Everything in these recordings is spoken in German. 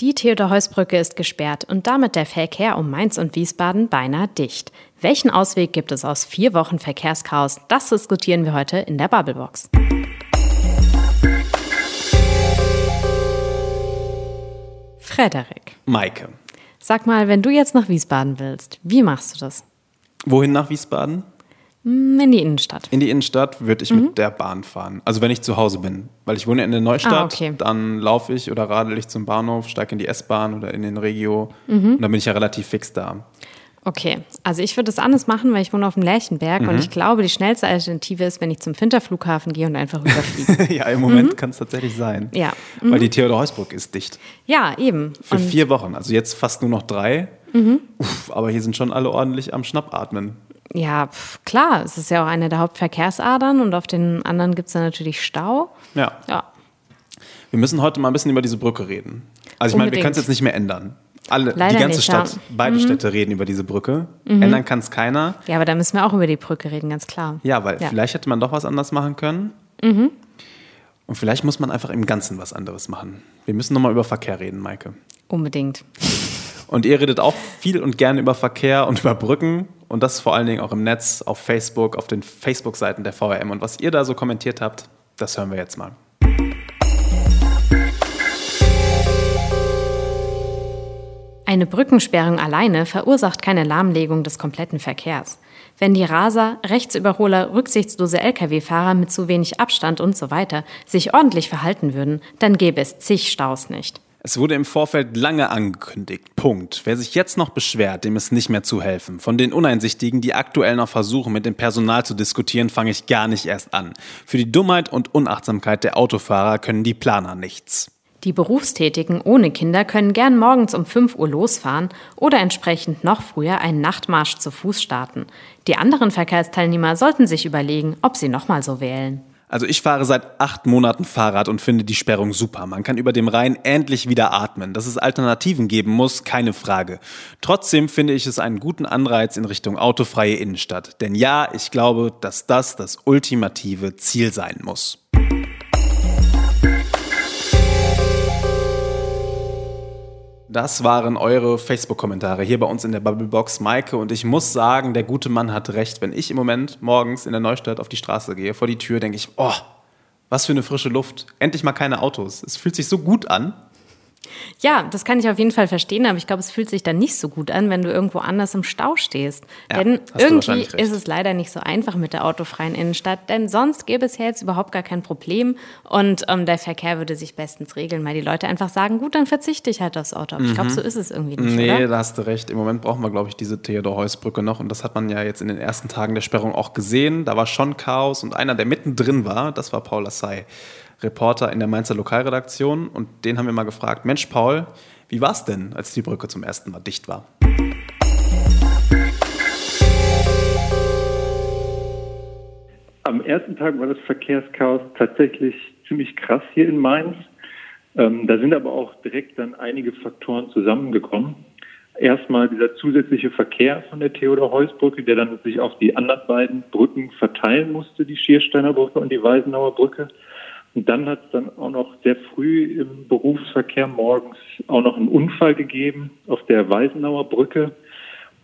Die Theodor-Heuss-Brücke ist gesperrt und damit der Verkehr um Mainz und Wiesbaden beinahe dicht. Welchen Ausweg gibt es aus vier Wochen Verkehrschaos? Das diskutieren wir heute in der Bubblebox. Frederik. Maike. Sag mal, wenn du jetzt nach Wiesbaden willst, wie machst du das? Wohin nach Wiesbaden? Hm, in die Innenstadt. In die Innenstadt würde ich mhm. mit der Bahn fahren. Also wenn ich zu Hause bin. Weil ich wohne in der Neustadt, ah, okay. dann laufe ich oder radel ich zum Bahnhof, steige in die S-Bahn oder in den Regio. Mhm. Und dann bin ich ja relativ fix da. Okay, also ich würde es anders machen, weil ich wohne auf dem Lärchenberg mhm. und ich glaube, die schnellste Alternative ist, wenn ich zum Finterflughafen gehe und einfach rüberfliege. ja, im Moment mhm. kann es tatsächlich sein. Ja. Mhm. Weil die Theodor-Heusbrück ist dicht. Ja, eben. Für und vier Wochen, also jetzt fast nur noch drei. Mhm. Uff, aber hier sind schon alle ordentlich am Schnappatmen. Ja, pf, klar, es ist ja auch eine der Hauptverkehrsadern und auf den anderen gibt es dann natürlich Stau. Ja. ja. Wir müssen heute mal ein bisschen über diese Brücke reden. Also ich meine, wir können es jetzt nicht mehr ändern. Alle, Leider die ganze nicht, Stadt, ja. beide mhm. Städte reden über diese Brücke. Mhm. Ändern kann es keiner. Ja, aber da müssen wir auch über die Brücke reden, ganz klar. Ja, weil ja. vielleicht hätte man doch was anderes machen können. Mhm. Und vielleicht muss man einfach im Ganzen was anderes machen. Wir müssen nochmal über Verkehr reden, Maike. Unbedingt. Und ihr redet auch viel und gerne über Verkehr und über Brücken und das vor allen Dingen auch im Netz, auf Facebook, auf den Facebook-Seiten der VRM. Und was ihr da so kommentiert habt, das hören wir jetzt mal. Eine Brückensperrung alleine verursacht keine Lahmlegung des kompletten Verkehrs. Wenn die Raser, Rechtsüberholer, rücksichtslose Lkw-Fahrer mit zu wenig Abstand und so weiter sich ordentlich verhalten würden, dann gäbe es zig Staus nicht. Es wurde im Vorfeld lange angekündigt. Punkt. Wer sich jetzt noch beschwert, dem ist nicht mehr zu helfen. Von den Uneinsichtigen, die aktuell noch versuchen, mit dem Personal zu diskutieren, fange ich gar nicht erst an. Für die Dummheit und Unachtsamkeit der Autofahrer können die Planer nichts. Die Berufstätigen ohne Kinder können gern morgens um 5 Uhr losfahren oder entsprechend noch früher einen Nachtmarsch zu Fuß starten. Die anderen Verkehrsteilnehmer sollten sich überlegen, ob sie nochmal so wählen. Also ich fahre seit acht Monaten Fahrrad und finde die Sperrung super. Man kann über dem Rhein endlich wieder atmen. Dass es Alternativen geben muss, keine Frage. Trotzdem finde ich es einen guten Anreiz in Richtung autofreie Innenstadt. Denn ja, ich glaube, dass das das ultimative Ziel sein muss. Das waren eure Facebook-Kommentare hier bei uns in der Bubblebox. Maike und ich muss sagen, der gute Mann hat recht. Wenn ich im Moment morgens in der Neustadt auf die Straße gehe, vor die Tür, denke ich, oh, was für eine frische Luft. Endlich mal keine Autos. Es fühlt sich so gut an. Ja, das kann ich auf jeden Fall verstehen, aber ich glaube, es fühlt sich dann nicht so gut an, wenn du irgendwo anders im Stau stehst. Ja, denn irgendwie ist es leider nicht so einfach mit der autofreien Innenstadt, denn sonst gäbe es ja jetzt überhaupt gar kein Problem und ähm, der Verkehr würde sich bestens regeln, weil die Leute einfach sagen, gut, dann verzichte ich halt aufs Auto. Aber mhm. ich glaube, so ist es irgendwie nicht, Nee, oder? da hast du recht. Im Moment brauchen wir, glaube ich, diese Theodor-Heuss-Brücke noch und das hat man ja jetzt in den ersten Tagen der Sperrung auch gesehen. Da war schon Chaos und einer, der mittendrin war, das war Paul Lassay. Reporter in der Mainzer Lokalredaktion und den haben wir mal gefragt, Mensch Paul, wie war es denn, als die Brücke zum ersten Mal dicht war? Am ersten Tag war das Verkehrschaos tatsächlich ziemlich krass hier in Mainz. Ähm, da sind aber auch direkt dann einige Faktoren zusammengekommen. Erstmal dieser zusätzliche Verkehr von der Theodor-Heuss-Brücke, der dann sich auf die anderen beiden Brücken verteilen musste, die Schiersteiner Brücke und die Weisenauer Brücke. Und dann hat es dann auch noch sehr früh im Berufsverkehr morgens auch noch einen Unfall gegeben auf der Weisenauer Brücke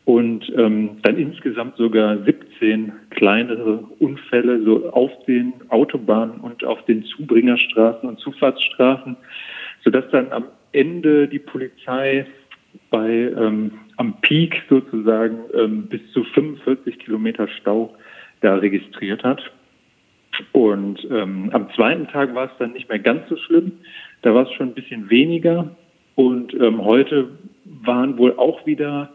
und ähm, dann insgesamt sogar 17 kleinere Unfälle so auf den Autobahnen und auf den Zubringerstraßen und Zufahrtsstraßen, sodass dann am Ende die Polizei bei ähm, am Peak sozusagen ähm, bis zu 45 Kilometer Stau da registriert hat. Und ähm, am zweiten Tag war es dann nicht mehr ganz so schlimm. Da war es schon ein bisschen weniger. Und ähm, heute waren wohl auch wieder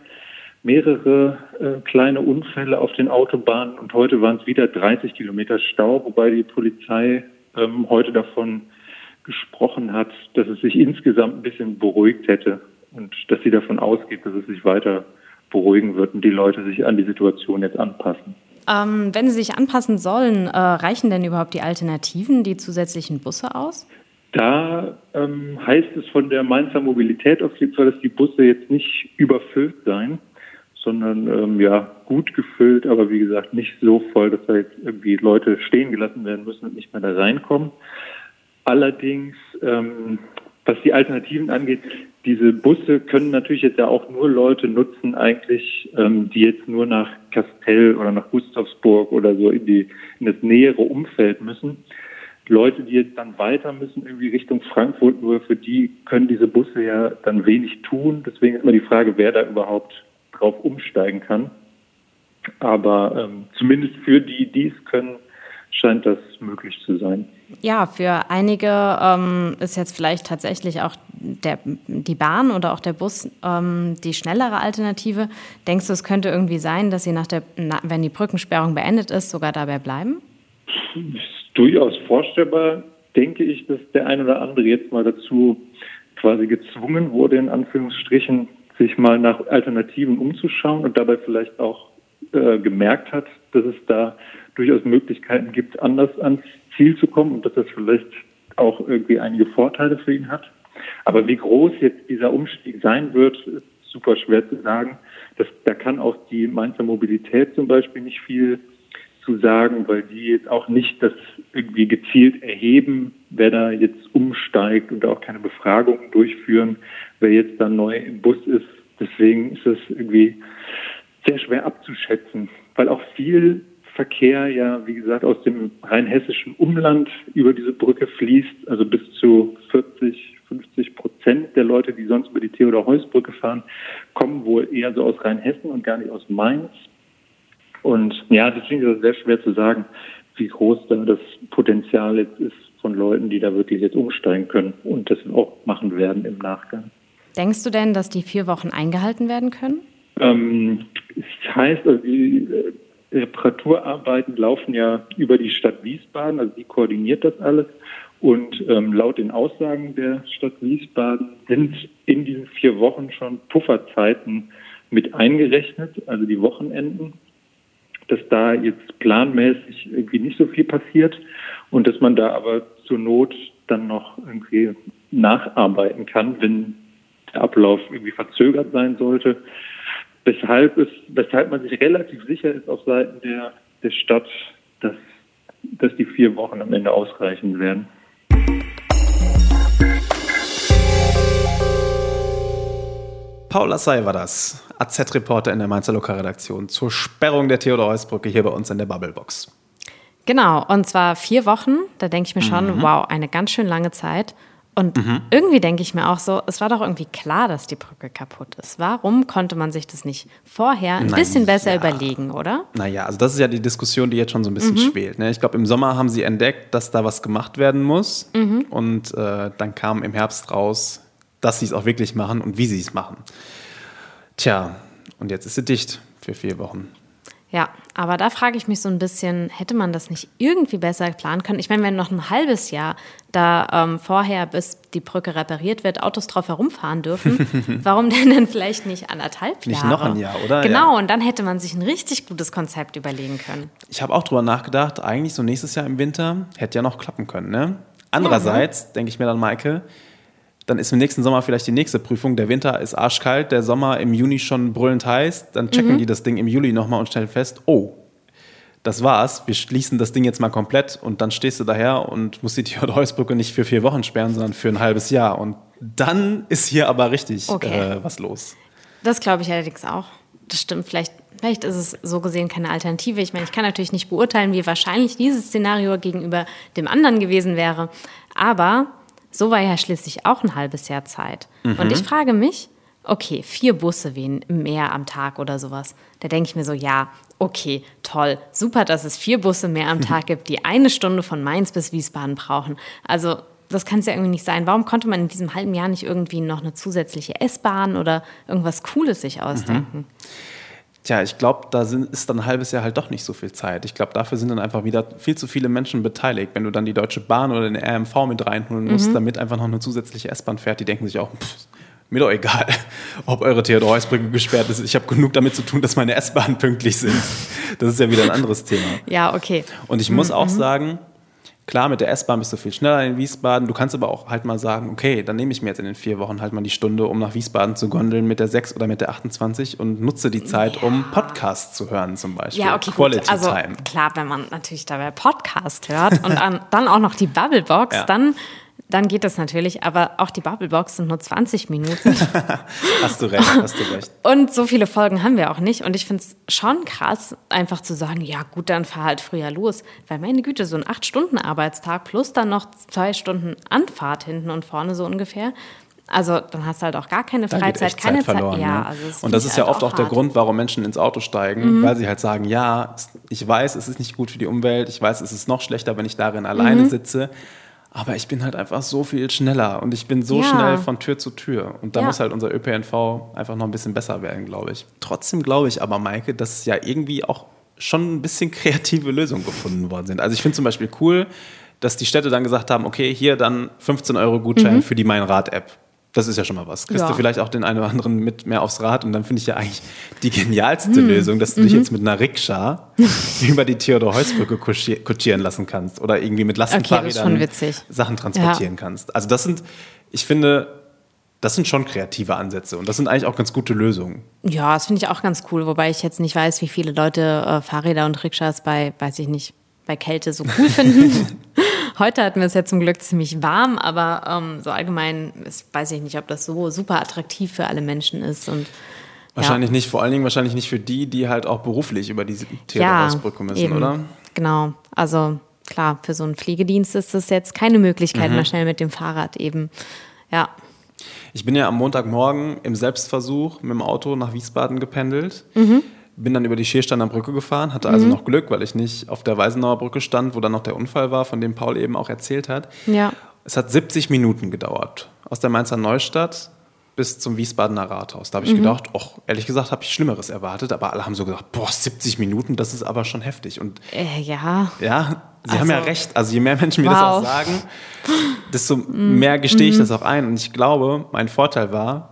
mehrere äh, kleine Unfälle auf den Autobahnen. Und heute waren es wieder 30 Kilometer Stau, wobei die Polizei ähm, heute davon gesprochen hat, dass es sich insgesamt ein bisschen beruhigt hätte und dass sie davon ausgeht, dass es sich weiter beruhigen wird und die Leute sich an die Situation jetzt anpassen. Ähm, wenn sie sich anpassen sollen, äh, reichen denn überhaupt die Alternativen, die zusätzlichen Busse aus? Da ähm, heißt es von der Mainzer Mobilität auf jeden Fall, dass die Busse jetzt nicht überfüllt seien, sondern ähm, ja gut gefüllt, aber wie gesagt nicht so voll, dass da jetzt irgendwie Leute stehen gelassen werden müssen und nicht mehr da reinkommen. Allerdings ähm, was die Alternativen angeht, diese Busse können natürlich jetzt ja auch nur Leute nutzen, eigentlich, ähm, die jetzt nur nach Kastell oder nach Gustavsburg oder so in, die, in das nähere Umfeld müssen. Leute, die jetzt dann weiter müssen, irgendwie Richtung Frankfurt, nur für die können diese Busse ja dann wenig tun. Deswegen ist immer die Frage, wer da überhaupt drauf umsteigen kann. Aber ähm, zumindest für die, die es können, scheint das möglich zu sein. Ja, für einige ähm, ist jetzt vielleicht tatsächlich auch der, die Bahn oder auch der Bus ähm, die schnellere Alternative. Denkst du, es könnte irgendwie sein, dass sie nach der, na, wenn die Brückensperrung beendet ist, sogar dabei bleiben? Ist durchaus vorstellbar, denke ich, dass der ein oder andere jetzt mal dazu quasi gezwungen wurde, in Anführungsstrichen, sich mal nach Alternativen umzuschauen und dabei vielleicht auch äh, gemerkt hat, dass es da durchaus Möglichkeiten gibt, anders ans Ziel zu kommen und dass das vielleicht auch irgendwie einige Vorteile für ihn hat. Aber wie groß jetzt dieser Umstieg sein wird, ist super schwer zu sagen. Das, da kann auch die Mainzer Mobilität zum Beispiel nicht viel zu sagen, weil die jetzt auch nicht das irgendwie gezielt erheben, wer da jetzt umsteigt und auch keine Befragungen durchführen, wer jetzt da neu im Bus ist. Deswegen ist es irgendwie sehr schwer abzuschätzen, weil auch viel Verkehr ja, wie gesagt, aus dem rheinhessischen Umland über diese Brücke fließt. Also bis zu 40, 50 Prozent der Leute, die sonst über die Theodor-Heuss-Brücke fahren, kommen wohl eher so aus Rheinhessen und gar nicht aus Mainz. Und ja, deswegen ist es sehr schwer zu sagen, wie groß da das Potenzial jetzt ist von Leuten, die da wirklich jetzt umsteigen können und das auch machen werden im Nachgang. Denkst du denn, dass die vier Wochen eingehalten werden können? Ähm, es heißt, also die Reparaturarbeiten laufen ja über die Stadt Wiesbaden, also die koordiniert das alles. Und ähm, laut den Aussagen der Stadt Wiesbaden sind in diesen vier Wochen schon Pufferzeiten mit eingerechnet, also die Wochenenden, dass da jetzt planmäßig irgendwie nicht so viel passiert und dass man da aber zur Not dann noch irgendwie nacharbeiten kann, wenn der Ablauf irgendwie verzögert sein sollte weshalb, es, weshalb man sich relativ sicher ist auf Seiten der, der Stadt, dass, dass die vier Wochen am Ende ausreichen werden. Paul Assay war das, AZ-Reporter in der Mainzer Lokalredaktion zur Sperrung der Theodor-Heuss-Brücke hier bei uns in der Bubblebox. Genau, und zwar vier Wochen. Da denke ich mir schon, mhm. wow, eine ganz schön lange Zeit. Und mhm. irgendwie denke ich mir auch so, es war doch irgendwie klar, dass die Brücke kaputt ist. Warum konnte man sich das nicht vorher ein Nein, bisschen besser ja. überlegen, oder? Naja, also das ist ja die Diskussion, die jetzt schon so ein bisschen mhm. schwelt. Ne? Ich glaube, im Sommer haben sie entdeckt, dass da was gemacht werden muss. Mhm. Und äh, dann kam im Herbst raus, dass sie es auch wirklich machen und wie sie es machen. Tja, und jetzt ist sie dicht für vier Wochen. Ja, aber da frage ich mich so ein bisschen, hätte man das nicht irgendwie besser planen können? Ich meine, wenn noch ein halbes Jahr da ähm, vorher, bis die Brücke repariert wird, Autos drauf herumfahren dürfen, warum denn dann vielleicht nicht anderthalb Jahre? Nicht noch ein Jahr, oder? Genau, ja. und dann hätte man sich ein richtig gutes Konzept überlegen können. Ich habe auch drüber nachgedacht, eigentlich so nächstes Jahr im Winter hätte ja noch klappen können, ne? Andererseits ja, ne? denke ich mir dann, Maike, dann ist im nächsten Sommer vielleicht die nächste Prüfung. Der Winter ist arschkalt, der Sommer im Juni schon brüllend heiß. Dann checken mhm. die das Ding im Juli nochmal und stellen fest, oh, das war's, wir schließen das Ding jetzt mal komplett und dann stehst du daher und musst die Theodor-Heuss-Brücke nicht für vier Wochen sperren, sondern für ein halbes Jahr. Und dann ist hier aber richtig okay. äh, was los. Das glaube ich allerdings auch. Das stimmt. Vielleicht, vielleicht ist es so gesehen keine Alternative. Ich meine, ich kann natürlich nicht beurteilen, wie wahrscheinlich dieses Szenario gegenüber dem anderen gewesen wäre. Aber so war ja schließlich auch ein halbes Jahr Zeit. Mhm. Und ich frage mich, okay, vier Busse mehr am Tag oder sowas. Da denke ich mir so, ja, okay, toll, super, dass es vier Busse mehr am Tag gibt, die eine Stunde von Mainz bis Wiesbaden brauchen. Also das kann es ja irgendwie nicht sein. Warum konnte man in diesem halben Jahr nicht irgendwie noch eine zusätzliche S-Bahn oder irgendwas Cooles sich ausdenken? Mhm. Tja, ich glaube, da sind, ist dann ein halbes Jahr halt doch nicht so viel Zeit. Ich glaube, dafür sind dann einfach wieder viel zu viele Menschen beteiligt. Wenn du dann die Deutsche Bahn oder den RMV mit reinholen musst, mhm. damit einfach noch eine zusätzliche S-Bahn fährt, die denken sich auch, pff, mir doch egal, ob eure Theodor-Heuss-Brücke gesperrt ist. Ich habe genug damit zu tun, dass meine S-Bahnen pünktlich sind. Das ist ja wieder ein anderes Thema. Ja, okay. Und ich muss mhm. auch sagen, Klar, mit der S-Bahn bist du viel schneller in Wiesbaden. Du kannst aber auch halt mal sagen, okay, dann nehme ich mir jetzt in den vier Wochen halt mal die Stunde, um nach Wiesbaden zu gondeln mit der 6 oder mit der 28 und nutze die Zeit, ja. um Podcasts zu hören zum Beispiel. Ja, okay, Quality gut. Also Time. klar, wenn man natürlich dabei Podcast hört und dann auch noch die Bubblebox, ja. dann dann geht das natürlich. Aber auch die Bubblebox sind nur 20 Minuten. hast du recht, hast du recht. Und so viele Folgen haben wir auch nicht. Und ich finde es schon krass, einfach zu sagen, ja gut, dann fahr halt früher los. Weil meine Güte, so ein 8-Stunden-Arbeitstag plus dann noch zwei Stunden Anfahrt hinten und vorne so ungefähr. Also dann hast du halt auch gar keine Freizeit, keine Zeit. Verloren, Zeit. Ja, ne? also und das ist ja halt oft auch, auch der Grund, warum Menschen ins Auto steigen, mhm. weil sie halt sagen, ja, ich weiß, es ist nicht gut für die Umwelt, ich weiß, es ist noch schlechter, wenn ich darin alleine mhm. sitze. Aber ich bin halt einfach so viel schneller und ich bin so ja. schnell von Tür zu Tür. Und da ja. muss halt unser ÖPNV einfach noch ein bisschen besser werden, glaube ich. Trotzdem glaube ich aber, Maike, dass ja irgendwie auch schon ein bisschen kreative Lösungen gefunden worden sind. Also ich finde zum Beispiel cool, dass die Städte dann gesagt haben, okay, hier dann 15 Euro Gutschein mhm. für die Mein Rad-App. Das ist ja schon mal was. Kriegst ja. du vielleicht auch den einen oder anderen mit mehr aufs Rad und dann finde ich ja eigentlich die genialste hm. Lösung, dass du mhm. dich jetzt mit einer Rikscha über die Theodor-Heuss-Brücke kutschieren lassen kannst oder irgendwie mit Lastenfahrrädern okay, Sachen transportieren ja. kannst. Also das sind, ich finde, das sind schon kreative Ansätze und das sind eigentlich auch ganz gute Lösungen. Ja, das finde ich auch ganz cool, wobei ich jetzt nicht weiß, wie viele Leute äh, Fahrräder und Rikschas bei, weiß ich nicht, bei Kälte so cool finden. Heute hatten wir es ja zum Glück ziemlich warm, aber ähm, so allgemein ist, weiß ich nicht, ob das so super attraktiv für alle Menschen ist. Und, wahrscheinlich ja. nicht, vor allen Dingen wahrscheinlich nicht für die, die halt auch beruflich über diese Theaterhausbrücke müssen, eben. oder? Genau, also klar, für so einen Pflegedienst ist das jetzt keine Möglichkeit, mhm. mal schnell mit dem Fahrrad eben. Ja. Ich bin ja am Montagmorgen im Selbstversuch mit dem Auto nach Wiesbaden gependelt. Mhm bin dann über die Schiersteiner Brücke gefahren, hatte also mhm. noch Glück, weil ich nicht auf der Weisenauer Brücke stand, wo dann noch der Unfall war, von dem Paul eben auch erzählt hat. Ja. Es hat 70 Minuten gedauert. Aus der Mainzer Neustadt bis zum Wiesbadener Rathaus. Da habe ich mhm. gedacht, och, ehrlich gesagt habe ich Schlimmeres erwartet, aber alle haben so gesagt, boah, 70 Minuten, das ist aber schon heftig. Und äh, ja. Ja, sie also, haben ja also recht. Also je mehr Menschen mir wow. das auch sagen, desto mhm. mehr gestehe ich mhm. das auch ein. Und ich glaube, mein Vorteil war,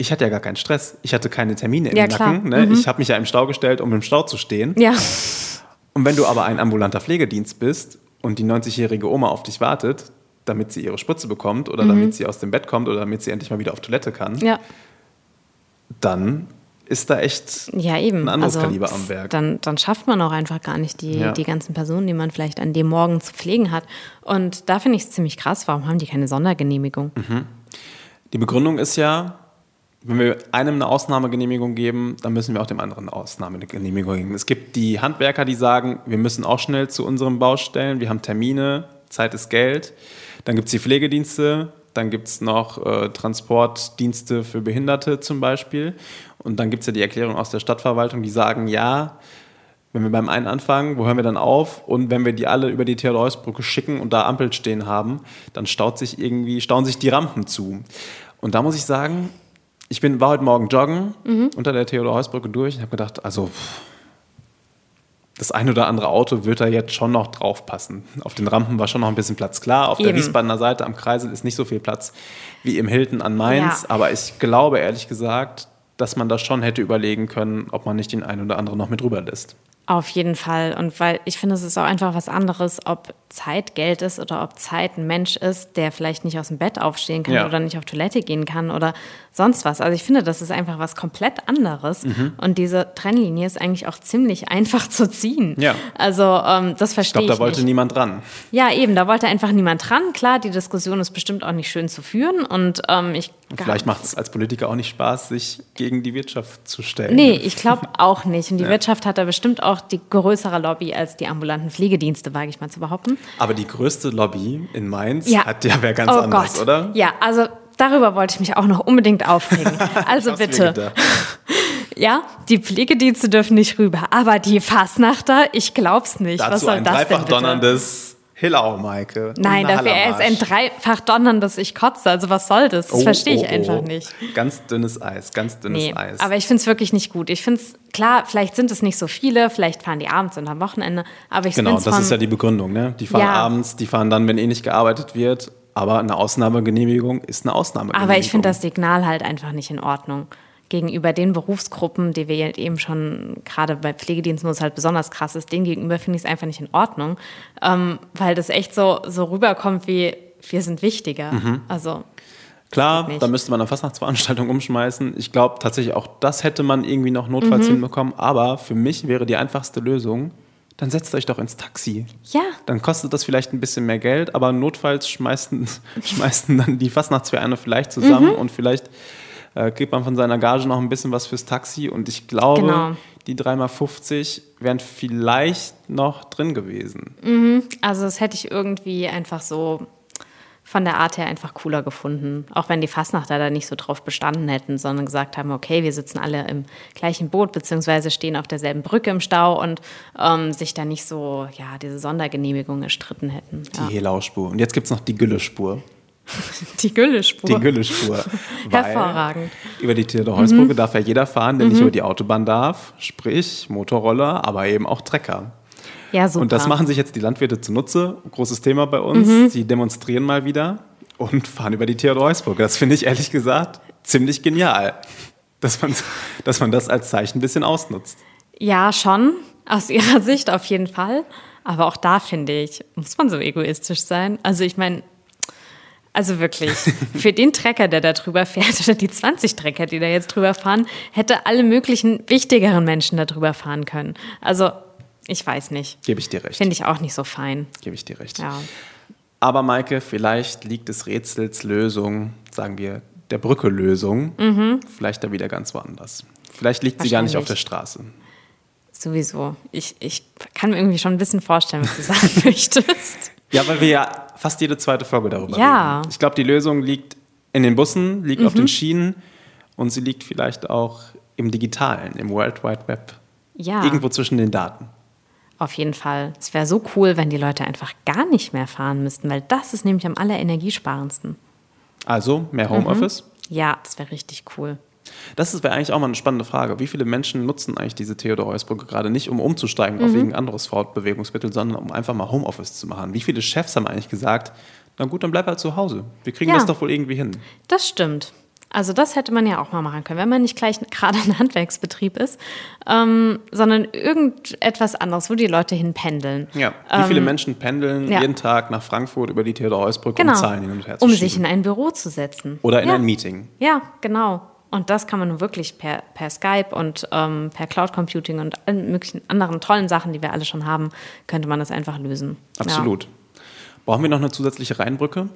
ich hatte ja gar keinen Stress. Ich hatte keine Termine im ja, Nacken. Ne? Mhm. Ich habe mich ja im Stau gestellt, um im Stau zu stehen. Ja. Und wenn du aber ein ambulanter Pflegedienst bist und die 90-jährige Oma auf dich wartet, damit sie ihre Spritze bekommt oder mhm. damit sie aus dem Bett kommt oder damit sie endlich mal wieder auf Toilette kann, ja. dann ist da echt ja, eben. ein anderes also, Kaliber am Werk. Dann, dann schafft man auch einfach gar nicht die, ja. die ganzen Personen, die man vielleicht an dem Morgen zu pflegen hat. Und da finde ich es ziemlich krass, warum haben die keine Sondergenehmigung? Mhm. Die Begründung ist ja, wenn wir einem eine Ausnahmegenehmigung geben, dann müssen wir auch dem anderen eine Ausnahmegenehmigung geben. Es gibt die Handwerker, die sagen, wir müssen auch schnell zu unseren Baustellen, wir haben Termine, Zeit ist Geld. Dann gibt es die Pflegedienste, dann gibt es noch äh, Transportdienste für Behinderte zum Beispiel. Und dann gibt es ja die Erklärung aus der Stadtverwaltung, die sagen, ja, wenn wir beim einen anfangen, wo hören wir dann auf? Und wenn wir die alle über die Theodor-Heuss-Brücke schicken und da Ampel stehen haben, dann staut sich irgendwie, stauen sich die Rampen zu. Und da muss ich sagen, ich bin, war heute Morgen joggen mhm. unter der Theodor-Heuss-Brücke durch und habe gedacht, also das ein oder andere Auto wird da jetzt schon noch draufpassen. Auf den Rampen war schon noch ein bisschen Platz. Klar, auf Eben. der Wiesbadener Seite am Kreisel ist nicht so viel Platz wie im Hilton an Mainz, ja. aber ich glaube ehrlich gesagt, dass man da schon hätte überlegen können, ob man nicht den einen oder anderen noch mit rüber lässt. Auf jeden Fall. Und weil ich finde, es ist auch einfach was anderes, ob Zeit Geld ist oder ob Zeit ein Mensch ist, der vielleicht nicht aus dem Bett aufstehen kann ja. oder nicht auf Toilette gehen kann oder sonst was. Also ich finde, das ist einfach was komplett anderes. Mhm. Und diese Trennlinie ist eigentlich auch ziemlich einfach zu ziehen. Ja. Also ähm, das verstehe ich. Ich glaube, da wollte nicht. niemand dran. Ja, eben, da wollte einfach niemand dran. Klar, die Diskussion ist bestimmt auch nicht schön zu führen. Und ähm, ich. Und vielleicht macht es als Politiker auch nicht Spaß, sich gegen die Wirtschaft zu stellen. Nee, ich glaube auch nicht. Und die ja. Wirtschaft hat da bestimmt auch die größere Lobby als die ambulanten Pflegedienste, wage ich mal zu behaupten. Aber die größte Lobby in Mainz ja. hat ja wer ganz oh anders, Gott. oder? Ja, also darüber wollte ich mich auch noch unbedingt aufregen. Also bitte. Ja, die Pflegedienste dürfen nicht rüber, aber die Fassnachter, ich glaub's nicht. Dazu Was soll ein das dreifach denn donnerndes Hillau, Maike. Nein, dafür er ist ein dreifach donnerndes Ich kotze. Also was soll das? Das oh, verstehe ich oh, einfach oh. nicht. Ganz dünnes Eis, ganz dünnes nee, Eis. Aber ich finde es wirklich nicht gut. Ich finde es, klar, vielleicht sind es nicht so viele, vielleicht fahren die abends und am Wochenende, aber ich Genau, das von, ist ja die Begründung, ne? Die fahren ja. abends, die fahren dann, wenn eh nicht gearbeitet wird, aber eine Ausnahmegenehmigung ist eine Ausnahmegenehmigung. Aber ich finde das Signal halt einfach nicht in Ordnung gegenüber den Berufsgruppen, die wir eben schon gerade bei Pflegediensten, wo es halt besonders krass ist, denen gegenüber finde ich es einfach nicht in Ordnung, ähm, weil das echt so, so rüberkommt wie wir sind wichtiger. Mhm. Also Klar, da müsste man eine Fastnachtsveranstaltung umschmeißen. Ich glaube tatsächlich auch das hätte man irgendwie noch notfalls mhm. hinbekommen. Aber für mich wäre die einfachste Lösung, dann setzt euch doch ins Taxi. Ja. Dann kostet das vielleicht ein bisschen mehr Geld, aber notfalls schmeißen, schmeißen dann die Fastnachtsvereine vielleicht zusammen mhm. und vielleicht äh, kriegt man von seiner Gage noch ein bisschen was fürs Taxi. Und ich glaube, genau. die 3x50 wären vielleicht noch drin gewesen. Mhm. Also das hätte ich irgendwie einfach so von der Art her einfach cooler gefunden. Auch wenn die Fastnachter da nicht so drauf bestanden hätten, sondern gesagt haben, okay, wir sitzen alle im gleichen Boot, beziehungsweise stehen auf derselben Brücke im Stau und ähm, sich da nicht so, ja, diese Sondergenehmigung erstritten hätten. Die ja. Helauspur. Und jetzt gibt es noch die Güllespur. Die Güllespur. Die Güllespur. Hervorragend. Über die Theodor-Heuss-Brücke mhm. darf ja jeder fahren, der mhm. nicht über die Autobahn darf, sprich Motorroller, aber eben auch Trecker. Ja, super. Und das machen sich jetzt die Landwirte zunutze. Großes Thema bei uns. Mhm. Sie demonstrieren mal wieder und fahren über die Theodor-Heuss-Brücke. Das finde ich ehrlich gesagt ziemlich genial, dass man, dass man das als Zeichen ein bisschen ausnutzt. Ja, schon. Aus ihrer Sicht auf jeden Fall. Aber auch da finde ich, muss man so egoistisch sein. Also ich meine, also wirklich, für den Trecker, der da drüber fährt, oder die 20 Trecker, die da jetzt drüber fahren, hätte alle möglichen wichtigeren Menschen da drüber fahren können. Also, ich weiß nicht. Gebe ich dir recht. Finde ich auch nicht so fein. Gebe ich dir recht. Ja. Aber Maike, vielleicht liegt des Rätsels Lösung, sagen wir, der Brücke Lösung, mhm. vielleicht da wieder ganz woanders. Vielleicht liegt sie gar nicht auf der Straße. Sowieso. Ich, ich kann mir irgendwie schon ein bisschen vorstellen, was du sagen möchtest. Ja, weil wir ja fast jede zweite Folge darüber ja. reden. Ich glaube, die Lösung liegt in den Bussen, liegt mhm. auf den Schienen und sie liegt vielleicht auch im Digitalen, im World Wide Web. Ja. Irgendwo zwischen den Daten. Auf jeden Fall. Es wäre so cool, wenn die Leute einfach gar nicht mehr fahren müssten, weil das ist nämlich am allerenergiesparendsten. Also mehr Homeoffice? Mhm. Ja, das wäre richtig cool. Das wäre eigentlich auch mal eine spannende Frage. Wie viele Menschen nutzen eigentlich diese Theodor-Heuss-Brücke gerade nicht, um umzusteigen mhm. auf irgendein anderes Fortbewegungsmittel, sondern um einfach mal Homeoffice zu machen? Wie viele Chefs haben eigentlich gesagt, na gut, dann bleib halt zu Hause. Wir kriegen ja, das doch wohl irgendwie hin. Das stimmt. Also das hätte man ja auch mal machen können, wenn man nicht gleich gerade ein Handwerksbetrieb ist, ähm, sondern irgendetwas anderes, wo die Leute hinpendeln. Ja, wie viele ähm, Menschen pendeln ja. jeden Tag nach Frankfurt über die Theodor-Heuss-Brücke, genau. um Zahlen hin und her zu Um sich in ein Büro zu setzen. Oder in ja. ein Meeting. Ja, genau. Und das kann man wirklich per, per Skype und ähm, per Cloud Computing und allen möglichen anderen tollen Sachen, die wir alle schon haben, könnte man das einfach lösen. Absolut. Ja. Brauchen wir noch eine zusätzliche Rheinbrücke?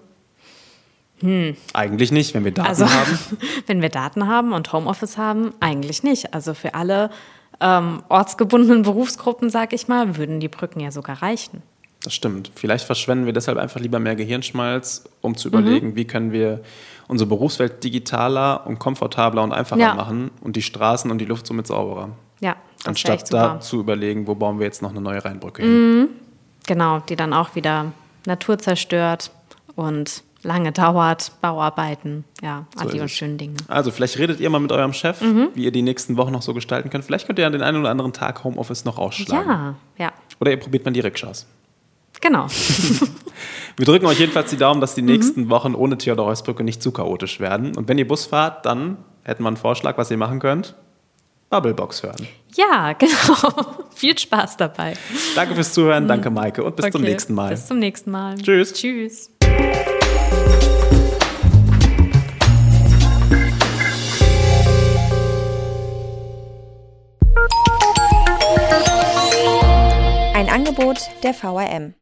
Hm. Eigentlich nicht, wenn wir Daten also, haben. wenn wir Daten haben und Homeoffice haben, eigentlich nicht. Also für alle ähm, ortsgebundenen Berufsgruppen, sag ich mal, würden die Brücken ja sogar reichen. Das stimmt. Vielleicht verschwenden wir deshalb einfach lieber mehr Gehirnschmalz, um zu überlegen, mhm. wie können wir unsere Berufswelt digitaler und komfortabler und einfacher ja. machen und die Straßen und die Luft somit sauberer. Ja. Anstatt da zu überlegen, wo bauen wir jetzt noch eine neue Rheinbrücke hin. Mhm. Genau, die dann auch wieder Natur zerstört und lange dauert, Bauarbeiten, ja, all so die schönen Dinge. Also vielleicht redet ihr mal mit eurem Chef, mhm. wie ihr die nächsten Wochen noch so gestalten könnt. Vielleicht könnt ihr an den einen oder anderen Tag Homeoffice noch ausschlagen. Ja, ja. Oder ihr probiert mal die Rikschas. Genau. Wir drücken euch jedenfalls die Daumen, dass die nächsten mhm. Wochen ohne Theodor Heusbrücke nicht zu chaotisch werden. Und wenn ihr Bus fahrt, dann hätten wir einen Vorschlag, was ihr machen könnt. Bubblebox hören. Ja, genau. Viel Spaß dabei. Danke fürs Zuhören, danke Maike und bis okay. zum nächsten Mal. Bis zum nächsten Mal. Tschüss. Tschüss. Ein Angebot der VRM.